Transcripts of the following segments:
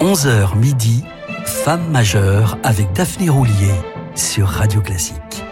11h midi, Femme majeure avec Daphné Roulier sur Radio Classique.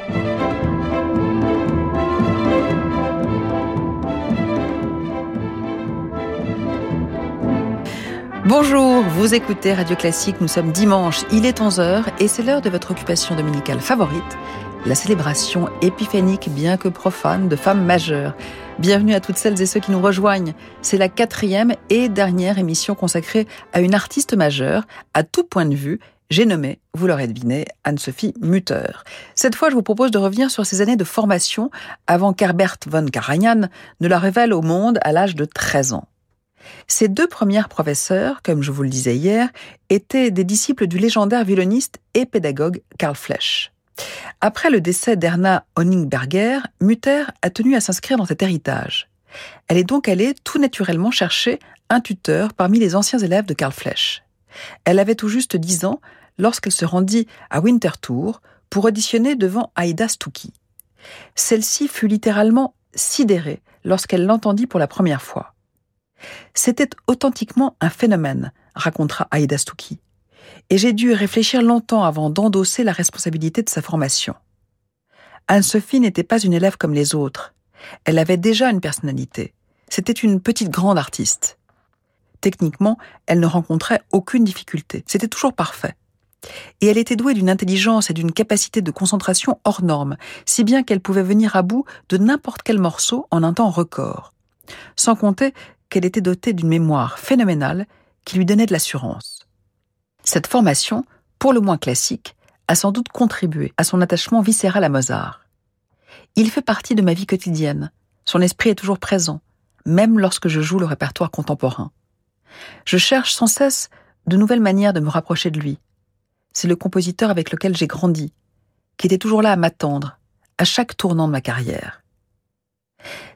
Bonjour, vous écoutez Radio Classique, nous sommes dimanche, il est 11h et c'est l'heure de votre occupation dominicale favorite, la célébration épiphanique bien que profane de femmes majeures. Bienvenue à toutes celles et ceux qui nous rejoignent. C'est la quatrième et dernière émission consacrée à une artiste majeure, à tout point de vue. J'ai nommé, vous l'aurez deviné, Anne-Sophie Mutter. Cette fois, je vous propose de revenir sur ses années de formation avant qu'Herbert von Karajan ne la révèle au monde à l'âge de 13 ans. Ses deux premières professeurs, comme je vous le disais hier, étaient des disciples du légendaire violoniste et pédagogue Karl Flesch. Après le décès d'Erna Honingberger, Mutter a tenu à s'inscrire dans cet héritage. Elle est donc allée tout naturellement chercher un tuteur parmi les anciens élèves de Karl Flesch. Elle avait tout juste dix ans lorsqu'elle se rendit à Winterthur pour auditionner devant Aida Stucki. Celle-ci fut littéralement sidérée lorsqu'elle l'entendit pour la première fois. C'était authentiquement un phénomène, racontera Aïda Stucki. Et j'ai dû réfléchir longtemps avant d'endosser la responsabilité de sa formation. Anne-Sophie n'était pas une élève comme les autres. Elle avait déjà une personnalité. C'était une petite grande artiste. Techniquement, elle ne rencontrait aucune difficulté. C'était toujours parfait. Et elle était douée d'une intelligence et d'une capacité de concentration hors norme, si bien qu'elle pouvait venir à bout de n'importe quel morceau en un temps record. Sans compter qu'elle était dotée d'une mémoire phénoménale qui lui donnait de l'assurance. Cette formation, pour le moins classique, a sans doute contribué à son attachement viscéral à Mozart. Il fait partie de ma vie quotidienne. Son esprit est toujours présent, même lorsque je joue le répertoire contemporain. Je cherche sans cesse de nouvelles manières de me rapprocher de lui. C'est le compositeur avec lequel j'ai grandi, qui était toujours là à m'attendre, à chaque tournant de ma carrière.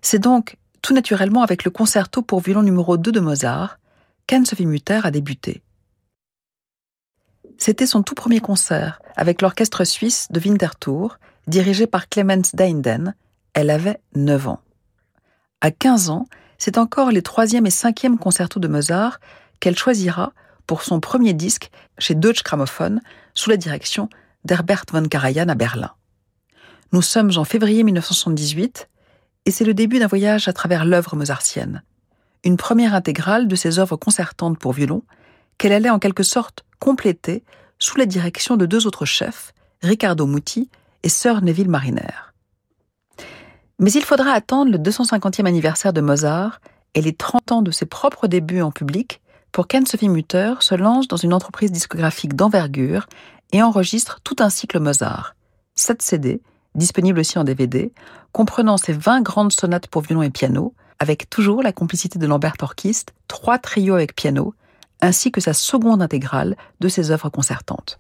C'est donc tout naturellement avec le concerto pour violon numéro 2 de Mozart qu'Anne-Sophie Mutter a débuté. C'était son tout premier concert avec l'orchestre suisse de Winterthur, dirigé par Clemens Deinden. Elle avait 9 ans. À 15 ans, c'est encore les troisième et cinquième concertos de Mozart qu'elle choisira pour son premier disque chez Deutsche Grammophon sous la direction d'Herbert von Karajan à Berlin. Nous sommes en février 1978 et c'est le début d'un voyage à travers l'œuvre mozartienne. Une première intégrale de ses œuvres concertantes pour violon, qu'elle allait en quelque sorte compléter sous la direction de deux autres chefs, Riccardo Muti et Sir Neville Mariner. Mais il faudra attendre le 250e anniversaire de Mozart et les 30 ans de ses propres débuts en public pour qu'Anne-Sophie Mutter se lance dans une entreprise discographique d'envergure et enregistre tout un cycle Mozart. 7 CD, disponible aussi en DVD, comprenant ses 20 grandes sonates pour violon et piano, avec toujours la complicité de Lambert Orchestre, trois trios avec piano, ainsi que sa seconde intégrale de ses œuvres concertantes.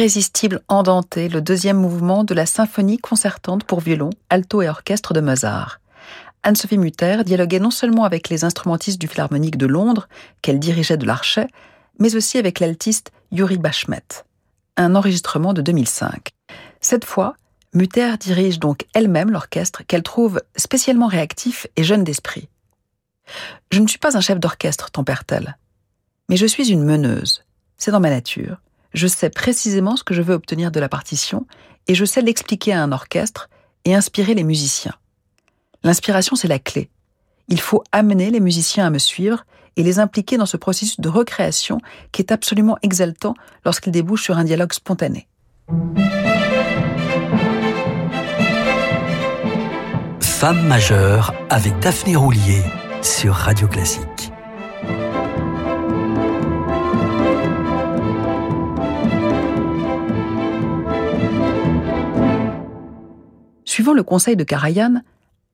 L'irrésistible Andante, le deuxième mouvement de la symphonie concertante pour violon, alto et orchestre de Mozart. Anne-Sophie Mutter dialoguait non seulement avec les instrumentistes du Philharmonique de Londres, qu'elle dirigeait de l'archet, mais aussi avec l'altiste Yuri Bashmet. Un enregistrement de 2005. Cette fois, Mutter dirige donc elle-même l'orchestre qu'elle trouve spécialement réactif et jeune d'esprit. Je ne suis pas un chef d'orchestre, tempère-t-elle, mais je suis une meneuse. C'est dans ma nature. Je sais précisément ce que je veux obtenir de la partition et je sais l'expliquer à un orchestre et inspirer les musiciens. L'inspiration, c'est la clé. Il faut amener les musiciens à me suivre et les impliquer dans ce processus de recréation qui est absolument exaltant lorsqu'il débouche sur un dialogue spontané. Femme majeure avec Daphné Roulier sur Radio Classique. Suivant le conseil de Karajan,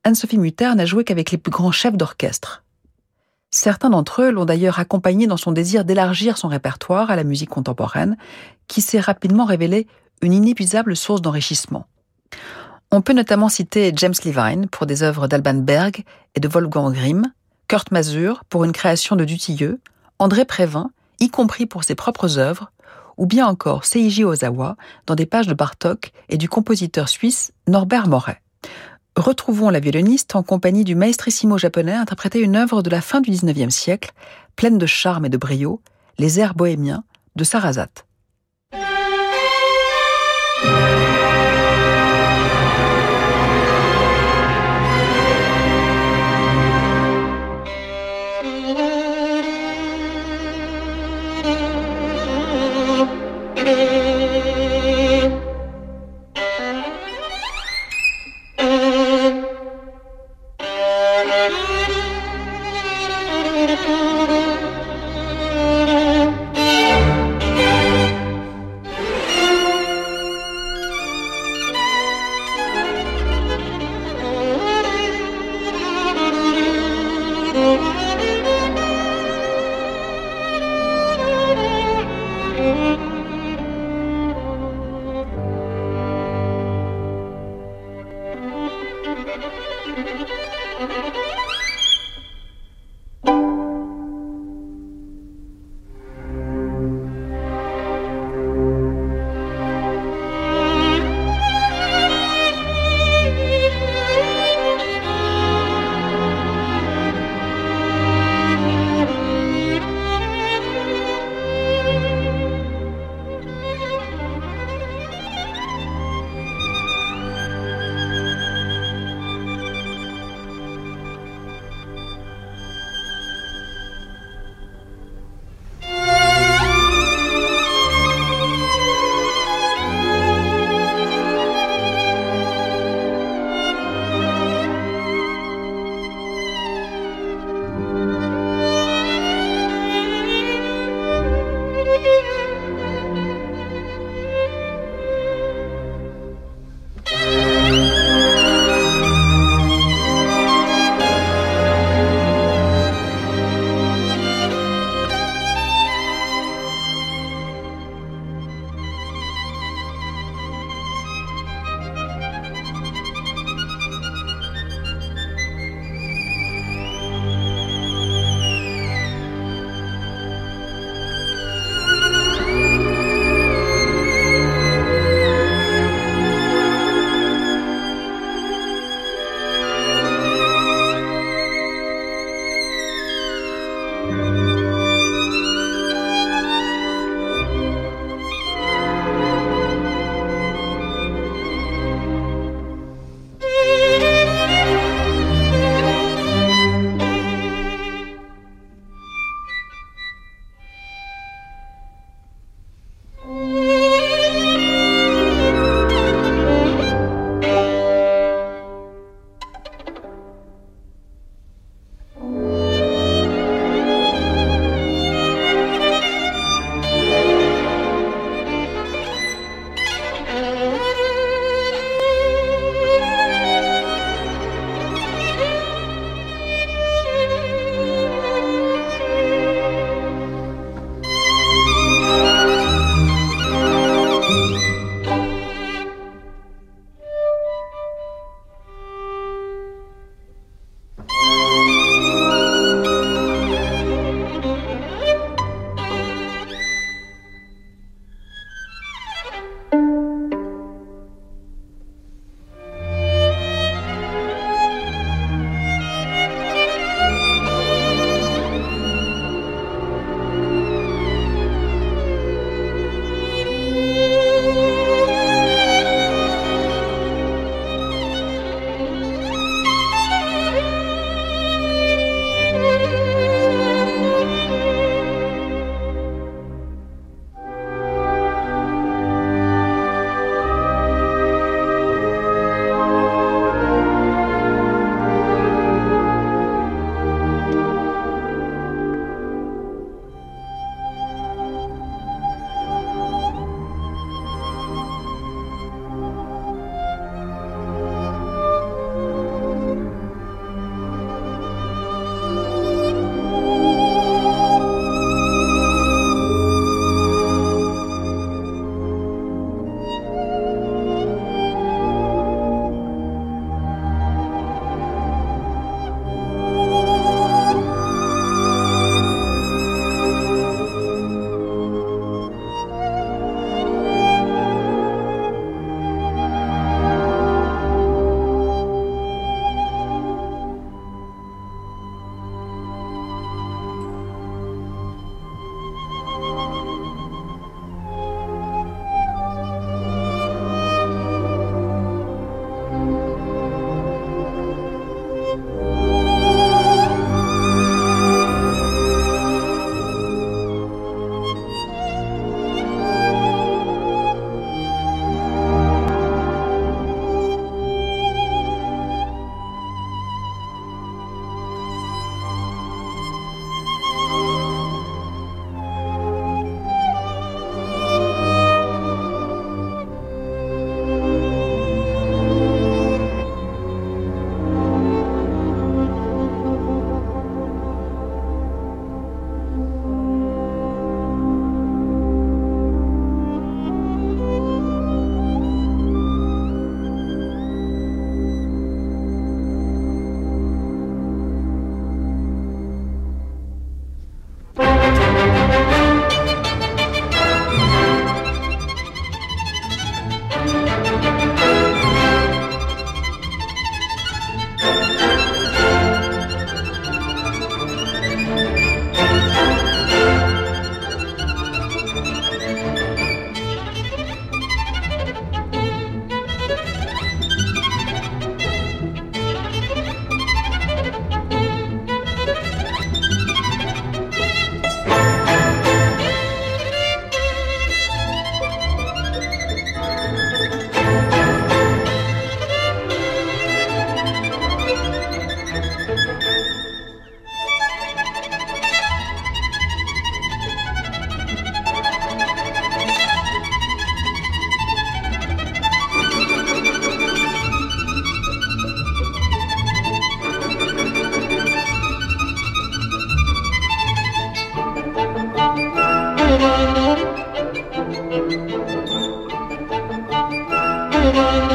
Anne-Sophie Mutter n'a joué qu'avec les plus grands chefs d'orchestre. Certains d'entre eux l'ont d'ailleurs accompagnée dans son désir d'élargir son répertoire à la musique contemporaine, qui s'est rapidement révélée une inépuisable source d'enrichissement. On peut notamment citer James Levine pour des œuvres d'Alban Berg et de Wolfgang Grimm, Kurt Masur pour une création de Dutilleux, André Prévin, y compris pour ses propres œuvres, ou bien encore Seiji Ozawa dans des pages de Bartok et du compositeur suisse Norbert Moret. Retrouvons la violoniste en compagnie du maestrissimo japonais interpréter une œuvre de la fin du XIXe siècle, pleine de charme et de brio, les airs bohémiens de Sarasate. Thank you.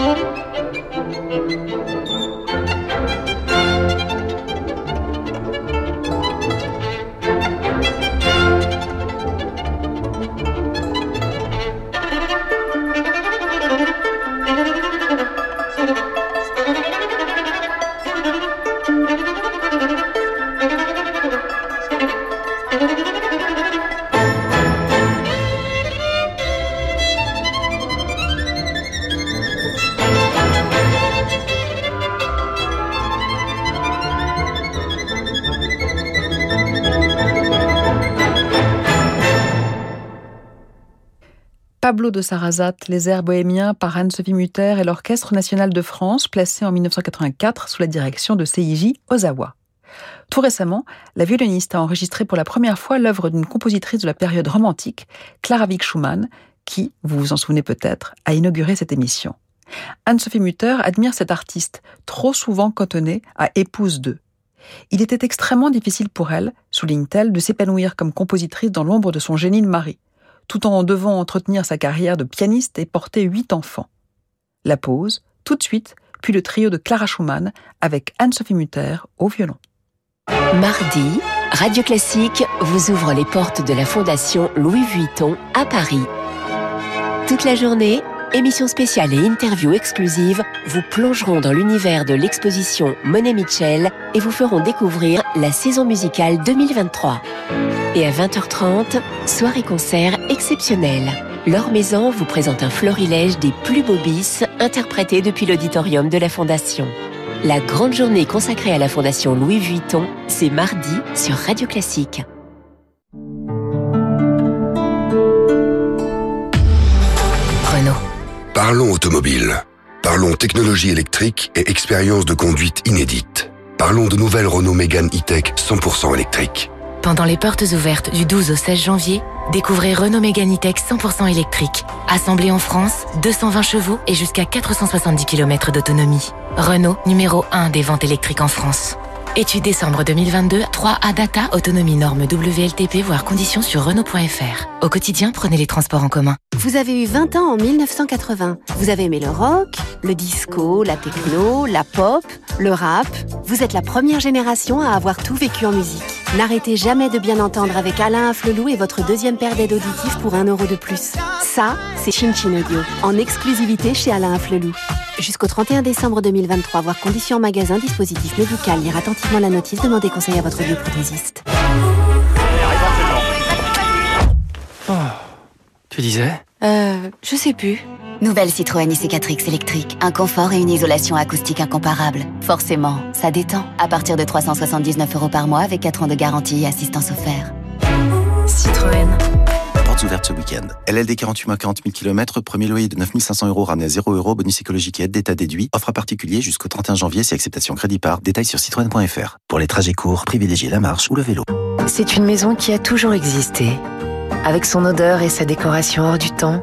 De Sarrazat, Les airs bohémiens par Anne-Sophie Mutter et l'Orchestre national de France, placé en 1984 sous la direction de Seiji Ozawa. Tout récemment, la violoniste a enregistré pour la première fois l'œuvre d'une compositrice de la période romantique, Clara Wieck Schumann, qui, vous vous en souvenez peut-être, a inauguré cette émission. Anne-Sophie Mutter admire cet artiste, trop souvent cantonné à épouse d'eux. Il était extrêmement difficile pour elle, souligne-t-elle, de s'épanouir comme compositrice dans l'ombre de son génie de mari tout en devant entretenir sa carrière de pianiste et porter huit enfants. La pause, tout de suite, puis le trio de Clara Schumann avec Anne-Sophie Mutter au violon. Mardi, Radio Classique vous ouvre les portes de la Fondation Louis Vuitton à Paris. Toute la journée, émissions spéciales et interviews exclusives vous plongeront dans l'univers de l'exposition Monet Mitchell et vous feront découvrir la saison musicale 2023. Et à 20h30, soirée-concert exceptionnelle. Laure Maison vous présente un florilège des plus beaux bis interprétés depuis l'auditorium de la Fondation. La grande journée consacrée à la Fondation Louis Vuitton, c'est mardi sur Radio Classique. Parlons automobile. Parlons technologie électrique et expérience de conduite inédite. Parlons de nouvelles Renault Mégane E-Tech 100% électrique. Pendant les portes ouvertes du 12 au 16 janvier, découvrez Renault Mégane E-Tech 100% électrique. Assemblé en France, 220 chevaux et jusqu'à 470 km d'autonomie. Renault, numéro 1 des ventes électriques en France. Étude décembre 2022, 3A Data, autonomie norme WLTP, voire conditions sur Renault.fr. Au quotidien, prenez les transports en commun. Vous avez eu 20 ans en 1980. Vous avez aimé le rock, le disco, la techno, la pop, le rap. Vous êtes la première génération à avoir tout vécu en musique. N'arrêtez jamais de bien entendre avec Alain Afflelou et votre deuxième paire d'aides auditives pour un euro de plus. Ça, c'est Chin Chin Audio, en exclusivité chez Alain Afflelou. Jusqu'au 31 décembre 2023, voir conditions en magasin, dispositif médical, lire attentivement la notice, demandez conseil à votre bioprothésiste. Oh, tu disais? Euh, je sais plus. Nouvelle Citroën IC4X électrique. Un confort et une isolation acoustique incomparables. Forcément, ça détend. À partir de 379 euros par mois avec 4 ans de garantie et assistance offerte. Citroën. Portes ouvertes ce week-end. LLD 48 mois 40 000 km, premier loyer de 9500 euros ramené à 0 euros, bonus écologique et aide d'État déduit. Offre à particulier jusqu'au 31 janvier si acceptation crédit par. Détails sur citroën.fr. Pour les trajets courts, privilégiez la marche ou le vélo. C'est une maison qui a toujours existé. Avec son odeur et sa décoration hors du temps,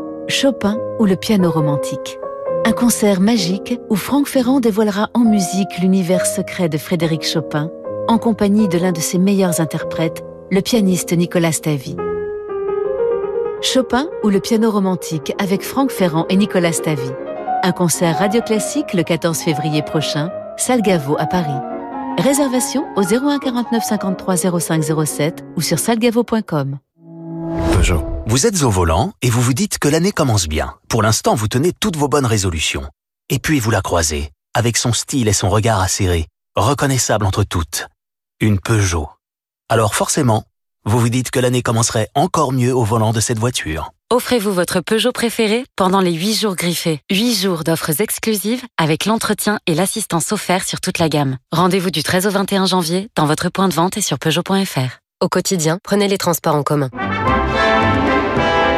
Chopin ou le piano romantique. Un concert magique où Franck Ferrand dévoilera en musique l'univers secret de Frédéric Chopin, en compagnie de l'un de ses meilleurs interprètes, le pianiste Nicolas Stavy. Chopin ou le piano romantique avec Franck Ferrand et Nicolas Stavy. Un concert radio classique le 14 février prochain, salle à Paris. Réservation au 01 49 53 05 07 ou sur salgavo.com. Peugeot. Vous êtes au volant et vous vous dites que l'année commence bien. Pour l'instant, vous tenez toutes vos bonnes résolutions. Et puis vous la croisez, avec son style et son regard acéré, reconnaissable entre toutes. Une Peugeot. Alors forcément, vous vous dites que l'année commencerait encore mieux au volant de cette voiture. Offrez-vous votre Peugeot préféré pendant les 8 jours griffés. 8 jours d'offres exclusives avec l'entretien et l'assistance offert sur toute la gamme. Rendez-vous du 13 au 21 janvier dans votre point de vente et sur Peugeot.fr. Au quotidien, prenez les transports en commun.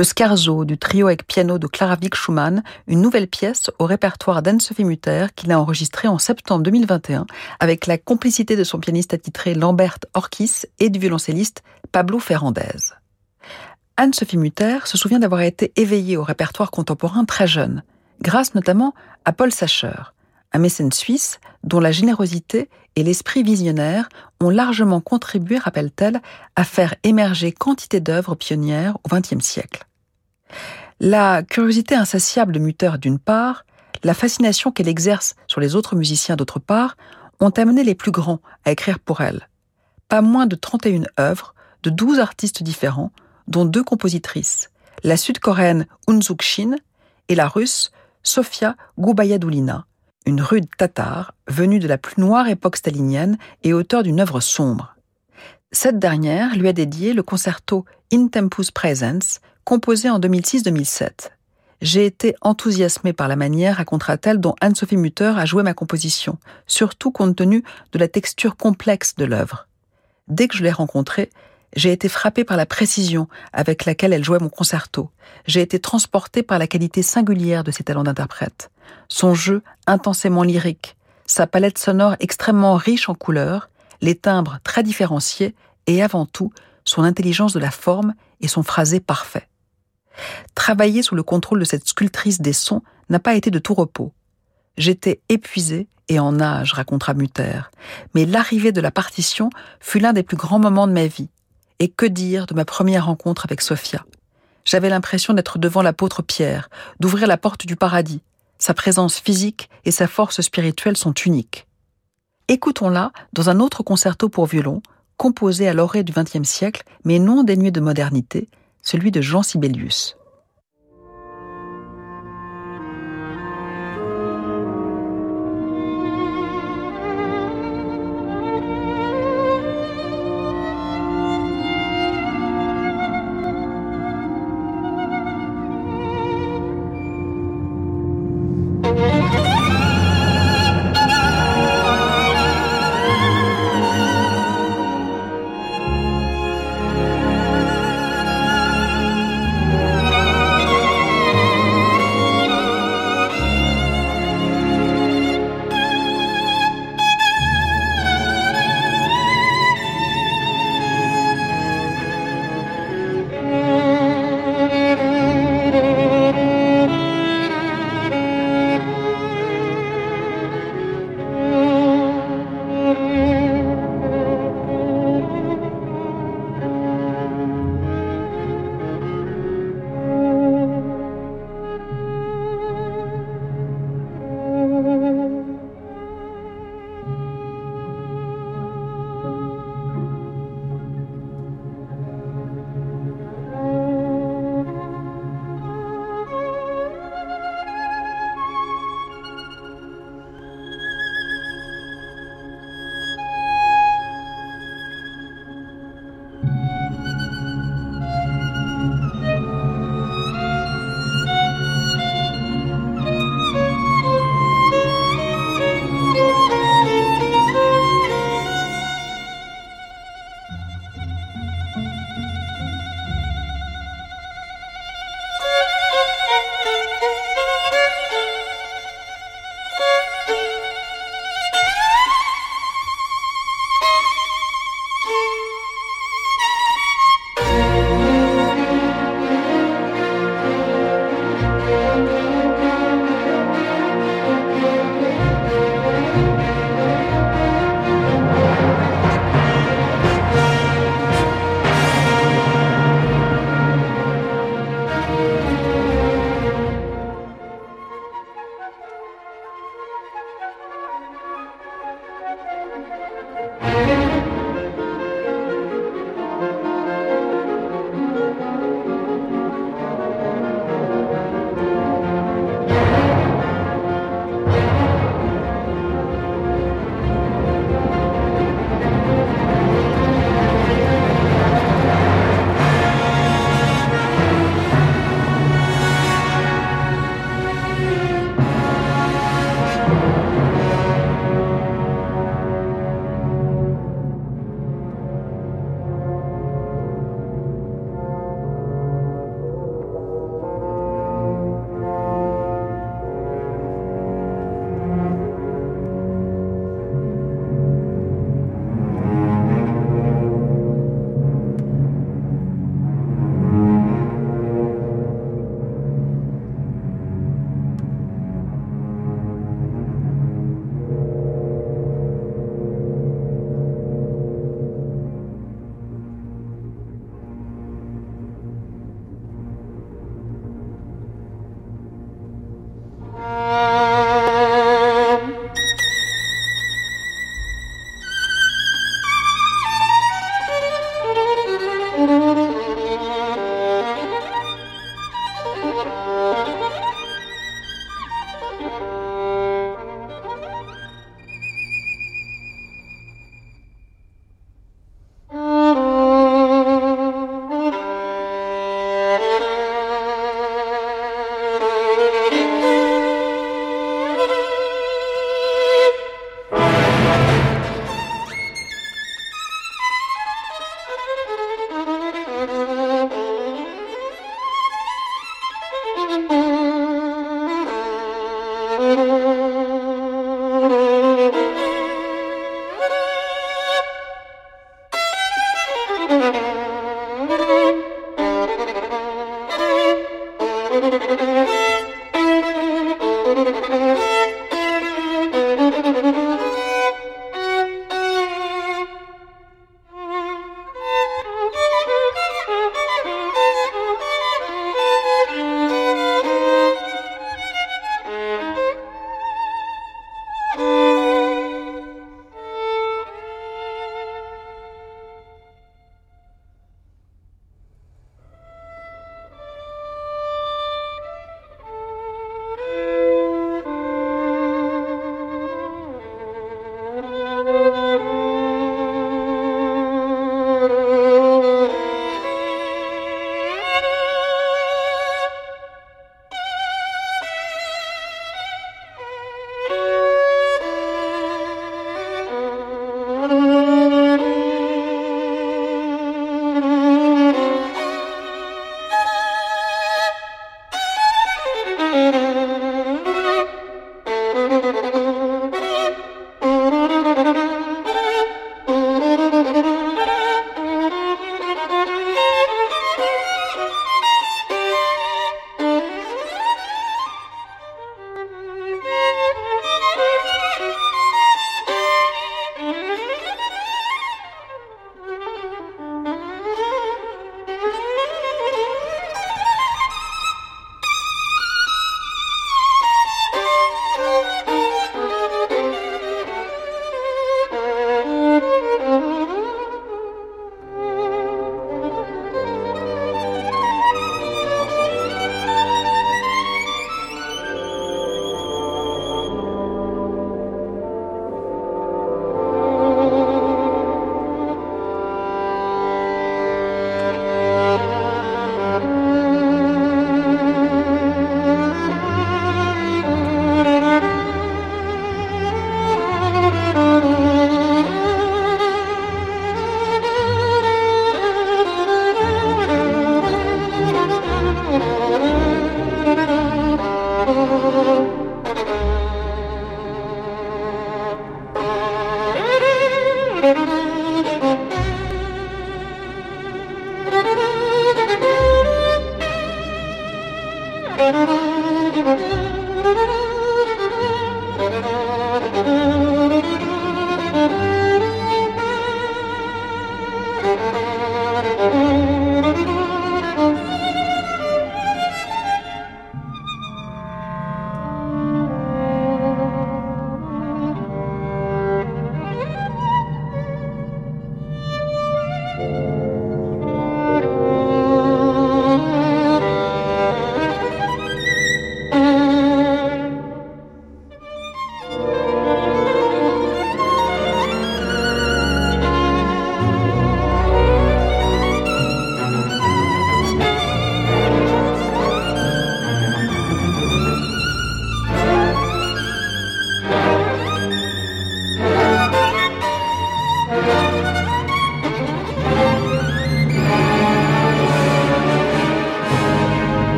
Le Scarzo du trio avec piano de Clara Schumann, une nouvelle pièce au répertoire d'Anne-Sophie Mutter qu'il a enregistrée en septembre 2021 avec la complicité de son pianiste attitré Lambert Orkis et du violoncelliste Pablo Ferrandez. Anne-Sophie Mutter se souvient d'avoir été éveillée au répertoire contemporain très jeune, grâce notamment à Paul Sacher, un mécène suisse dont la générosité et l'esprit visionnaire ont largement contribué, rappelle-t-elle, à faire émerger quantité d'œuvres pionnières au XXe siècle. La curiosité insatiable de Mutter d'une part, la fascination qu'elle exerce sur les autres musiciens d'autre part, ont amené les plus grands à écrire pour elle. Pas moins de 31 œuvres de 12 artistes différents, dont deux compositrices, la sud-coréenne Unzuk Shin et la russe Sofia Goubayadulina, une rude tatare venue de la plus noire époque stalinienne et auteur d'une œuvre sombre. Cette dernière lui a dédié le concerto In Tempus Presence, composé en 2006-2007. J'ai été enthousiasmée par la manière, racontera-t-elle, dont Anne-Sophie Mutter a joué ma composition, surtout compte tenu de la texture complexe de l'œuvre. Dès que je l'ai rencontrée, j'ai été frappée par la précision avec laquelle elle jouait mon concerto. J'ai été transportée par la qualité singulière de ses talents d'interprète. Son jeu intensément lyrique, sa palette sonore extrêmement riche en couleurs, les timbres très différenciés et avant tout son intelligence de la forme et son phrasé parfait. Travailler sous le contrôle de cette sculptrice des sons n'a pas été de tout repos. J'étais épuisée et en âge, racontera Mutter, mais l'arrivée de la partition fut l'un des plus grands moments de ma vie. Et que dire de ma première rencontre avec Sophia? J'avais l'impression d'être devant l'apôtre Pierre, d'ouvrir la porte du paradis. Sa présence physique et sa force spirituelle sont uniques. Écoutons-la dans un autre concerto pour violon, composé à l'orée du XXe siècle, mais non dénué de modernité, celui de Jean Sibelius.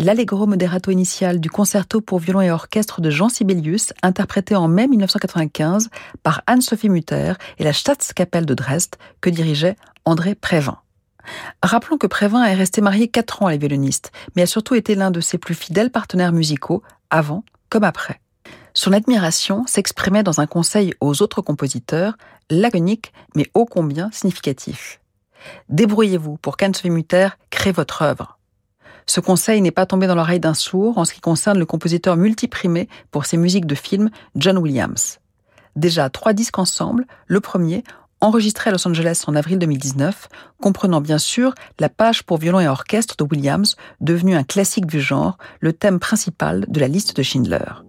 l'Allegro moderato initial du concerto pour violon et orchestre de Jean Sibelius, interprété en mai 1995 par Anne-Sophie Mutter et la Staatskapelle de Dresde, que dirigeait André Prévin. Rappelons que Prévin est resté marié quatre ans à la violoniste, mais a surtout été l'un de ses plus fidèles partenaires musicaux, avant comme après. Son admiration s'exprimait dans un conseil aux autres compositeurs, laconique mais ô combien significatif. Débrouillez-vous pour qu'Anne-Sophie Mutter crée votre œuvre. Ce conseil n'est pas tombé dans l'oreille d'un sourd en ce qui concerne le compositeur multiprimé pour ses musiques de films, John Williams. Déjà trois disques ensemble, le premier, enregistré à Los Angeles en avril 2019, comprenant bien sûr la page pour violon et orchestre de Williams, devenu un classique du genre, le thème principal de la liste de Schindler.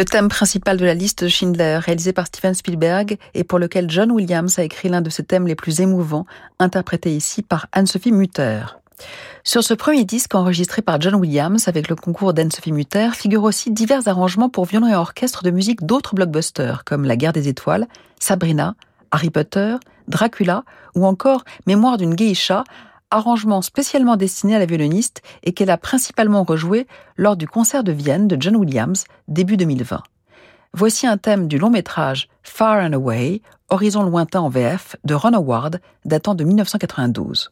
Le thème principal de la liste Schindler, réalisé par Steven Spielberg et pour lequel John Williams a écrit l'un de ses thèmes les plus émouvants, interprété ici par Anne-Sophie Mutter. Sur ce premier disque enregistré par John Williams avec le concours d'Anne-Sophie Mutter figurent aussi divers arrangements pour violon et orchestre de musique d'autres blockbusters comme La guerre des étoiles, Sabrina, Harry Potter, Dracula ou encore Mémoire d'une geisha, arrangement spécialement destiné à la violoniste et qu'elle a principalement rejoué lors du concert de Vienne de John Williams début 2020. Voici un thème du long métrage Far and Away, Horizon lointain en VF de Ron Howard, datant de 1992.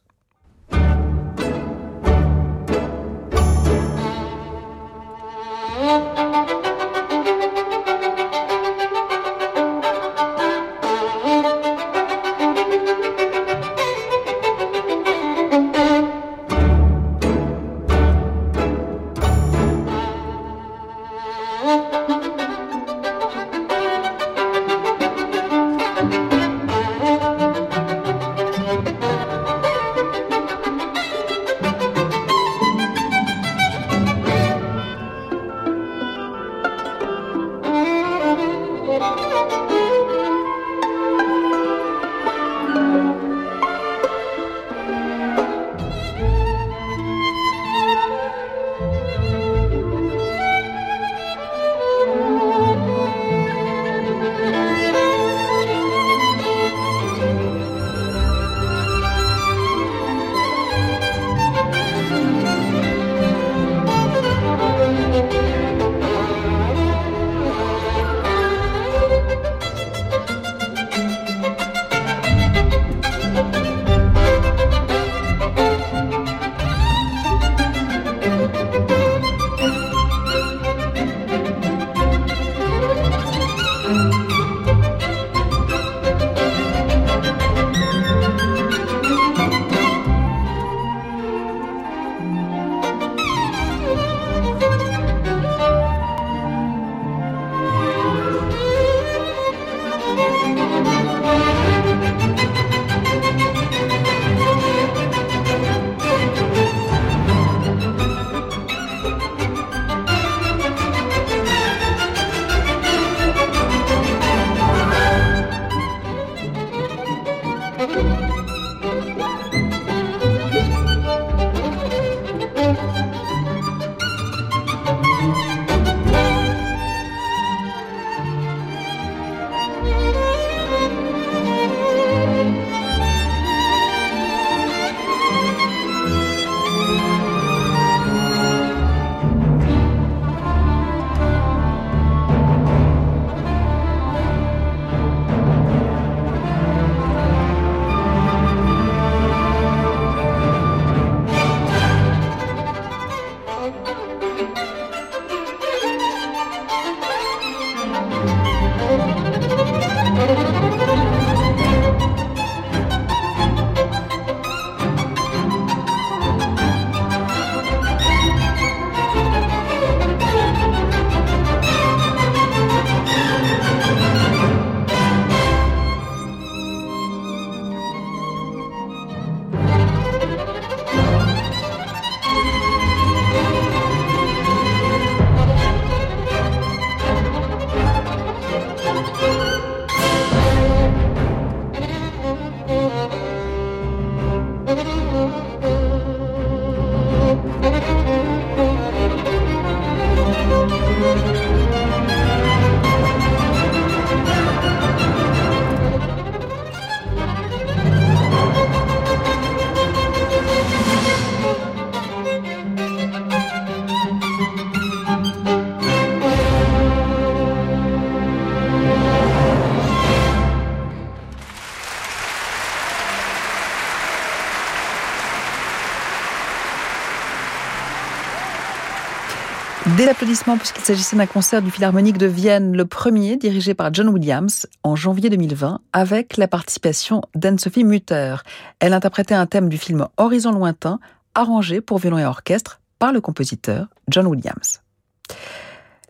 Des applaudissements puisqu'il s'agissait d'un concert du Philharmonique de Vienne, le premier dirigé par John Williams en janvier 2020 avec la participation d'Anne-Sophie Mutter. Elle interprétait un thème du film Horizon lointain arrangé pour violon et orchestre par le compositeur John Williams.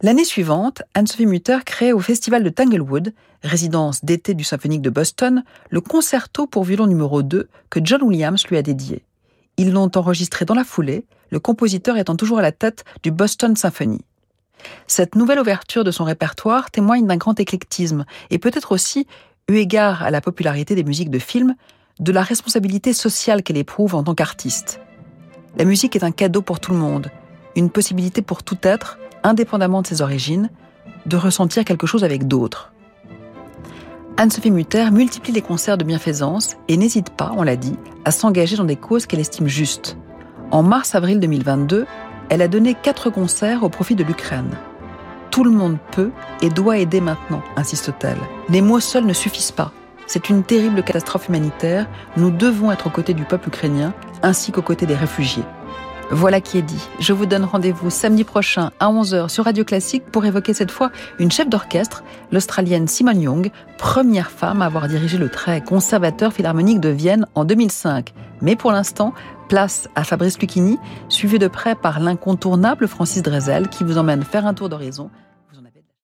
L'année suivante, Anne-Sophie Mutter crée au Festival de Tanglewood, résidence d'été du Symphonique de Boston, le concerto pour violon numéro 2 que John Williams lui a dédié. Ils l'ont enregistré dans la foulée, le compositeur étant toujours à la tête du Boston Symphony. Cette nouvelle ouverture de son répertoire témoigne d'un grand éclectisme et peut-être aussi, eu égard à la popularité des musiques de film, de la responsabilité sociale qu'elle éprouve en tant qu'artiste. La musique est un cadeau pour tout le monde, une possibilité pour tout être, indépendamment de ses origines, de ressentir quelque chose avec d'autres. Anne-Sophie Mutter multiplie les concerts de bienfaisance et n'hésite pas, on l'a dit, à s'engager dans des causes qu'elle estime justes. En mars-avril 2022, elle a donné quatre concerts au profit de l'Ukraine. Tout le monde peut et doit aider maintenant, insiste-t-elle. Les mots seuls ne suffisent pas. C'est une terrible catastrophe humanitaire. Nous devons être aux côtés du peuple ukrainien ainsi qu'aux côtés des réfugiés. Voilà qui est dit. Je vous donne rendez-vous samedi prochain à 11h sur Radio Classique pour évoquer cette fois une chef d'orchestre, l'Australienne Simone Young, première femme à avoir dirigé le très conservateur philharmonique de Vienne en 2005. Mais pour l'instant, place à Fabrice Lucchini, suivi de près par l'incontournable Francis Drezel qui vous emmène faire un tour d'horizon